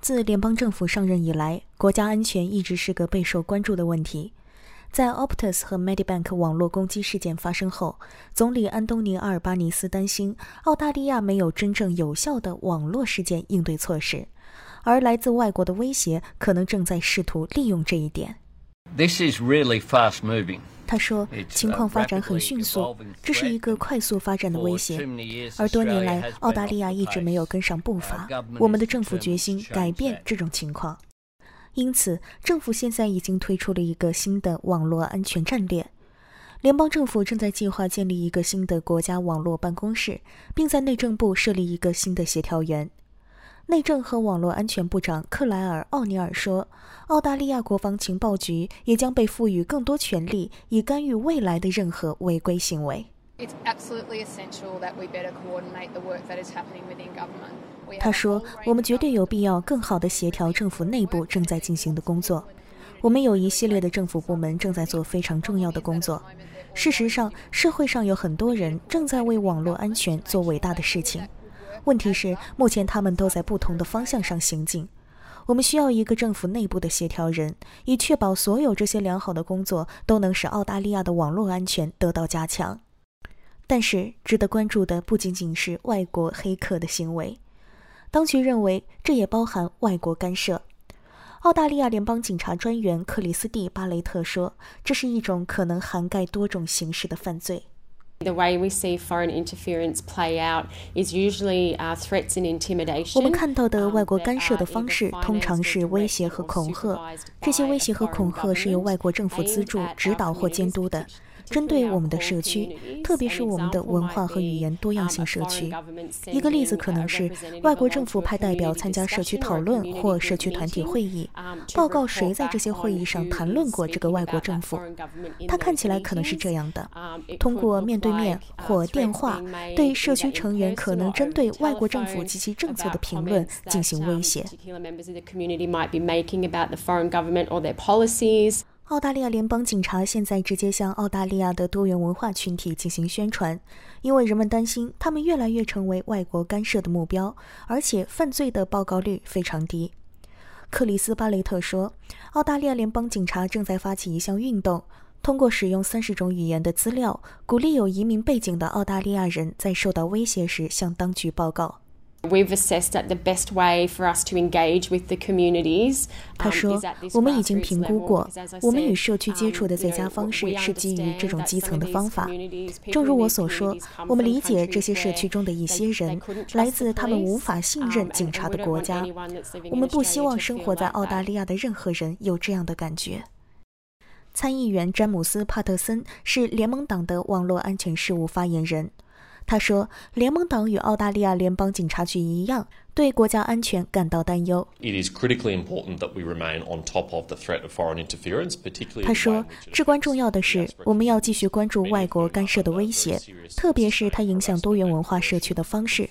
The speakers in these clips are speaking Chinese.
自联邦政府上任以来，国家安全一直是个备受关注的问题。在 Optus 和 Medibank 网络攻击事件发生后，总理安东尼·阿尔巴尼斯担心澳大利亚没有真正有效的网络事件应对措施，而来自外国的威胁可能正在试图利用这一点。This is really fast moving. 他说：“情况发展很迅速，这是一个快速发展的威胁。而多年来，澳大利亚一直没有跟上步伐。我们的政府决心改变这种情况。”因此，政府现在已经推出了一个新的网络安全战略。联邦政府正在计划建立一个新的国家网络办公室，并在内政部设立一个新的协调员。内政和网络安全部长克莱尔·奥尼尔说：“澳大利亚国防情报局也将被赋予更多权力，以干预未来的任何违规行为。”他说：“我们绝对有必要更好地协调政府内部正在进行的工作。我们有一系列的政府部门正在做非常重要的工作。事实上，社会上有很多人正在为网络安全做伟大的事情。问题是，目前他们都在不同的方向上行进。我们需要一个政府内部的协调人，以确保所有这些良好的工作都能使澳大利亚的网络安全得到加强。但是，值得关注的不仅仅是外国黑客的行为。”当局认为，这也包含外国干涉。澳大利亚联邦警察专员克里斯蒂·巴雷特说：“这是一种可能涵盖多种形式的犯罪。” The way we see foreign interference play out is usually threats and intimidation. 我们看到的外国干涉的方式通常是威胁和恐吓。这些威胁和恐吓是由外国政府资助、指导或监督的。针对我们的社区，特别是我们的文化和语言多样性社区。一个例子可能是外国政府派代表参加社区讨论或社区团体会议，报告谁在这些会议上谈论过这个外国政府。它看起来可能是这样的：通过面对面或电话对社区成员可能针对外国政府及其政策的评论进行威胁。澳大利亚联邦警察现在直接向澳大利亚的多元文化群体进行宣传，因为人们担心他们越来越成为外国干涉的目标，而且犯罪的报告率非常低。克里斯·巴雷特说：“澳大利亚联邦警察正在发起一项运动，通过使用三十种语言的资料，鼓励有移民背景的澳大利亚人在受到威胁时向当局报告。” We've assessed that the best way for us to engage with the communities. 他说：“我们已经评估过，我们与社区接触的最佳方式是基于这种基层的方法。正如我所说，我们理解这些社区中的一些人来自他们无法信任警察的国家。我们不希望生活在澳大利亚的任何人有这样的感觉。”参议员詹姆斯·帕特森是联盟党的网络安全事务发言人。他说：“联盟党与澳大利亚联邦警察局一样，对国家安全感到担忧。”他说：“至关重要的是，我们要继续关注外国干涉的威胁，特别是它影响多元文化社区的方式。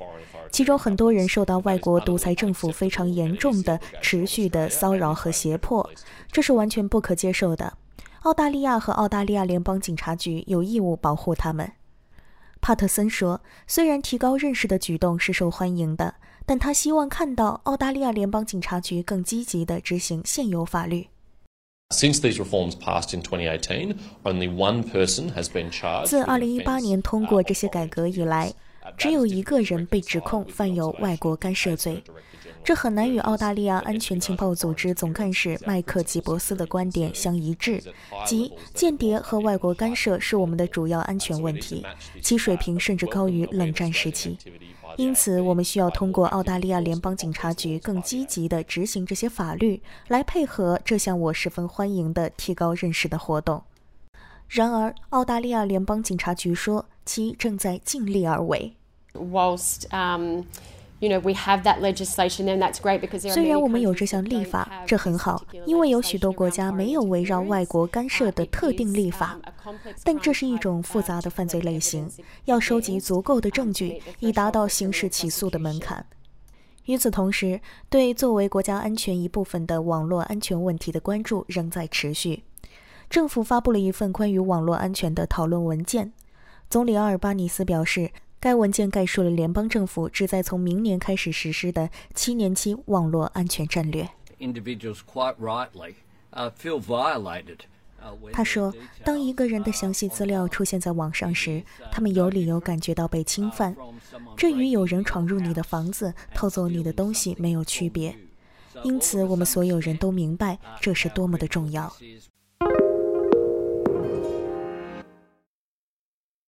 其中很多人受到外国独裁政府非常严重的、持续的骚扰和胁迫，这是完全不可接受的。澳大利亚和澳大利亚联邦警察局有义务保护他们。”帕特森说：“虽然提高认识的举动是受欢迎的，但他希望看到澳大利亚联邦警察局更积极地执行现有法律。” Since these reforms passed in 2018, only one person has been charged. 自2018年通过这些改革以来，只有一个人被指控犯有外国干涉罪。这很难与澳大利亚安全情报组织总干事麦克吉伯斯的观点相一致，即间谍和外国干涉是我们的主要安全问题，其水平甚至高于冷战时期。因此，我们需要通过澳大利亚联邦警察局更积极地执行这些法律，来配合这项我十分欢迎的提高认识的活动。然而，澳大利亚联邦警察局说，其正在尽力而为。Whilst, um. 虽然我们有这项立法，这很好，因为有许多国家没有围绕外国干涉的特定立法。但这是一种复杂的犯罪类型，要收集足够的证据，以达到刑事起诉的门槛。与此同时，对作为国家安全一部分的网络安全问题的关注仍在持续。政府发布了一份关于网络安全的讨论文件。总理阿尔巴尼斯表示。该文件概述了联邦政府旨在从明年开始实施的七年期网络安全战略。Individuals quite rightly uh, feel violated. 他说：“当一个人的详细资料出现在网上时，他们有理由感觉到被侵犯。这与有人闯入你的房子偷走你的东西没有区别。因此，我们所有人都明白这是多么的重要。”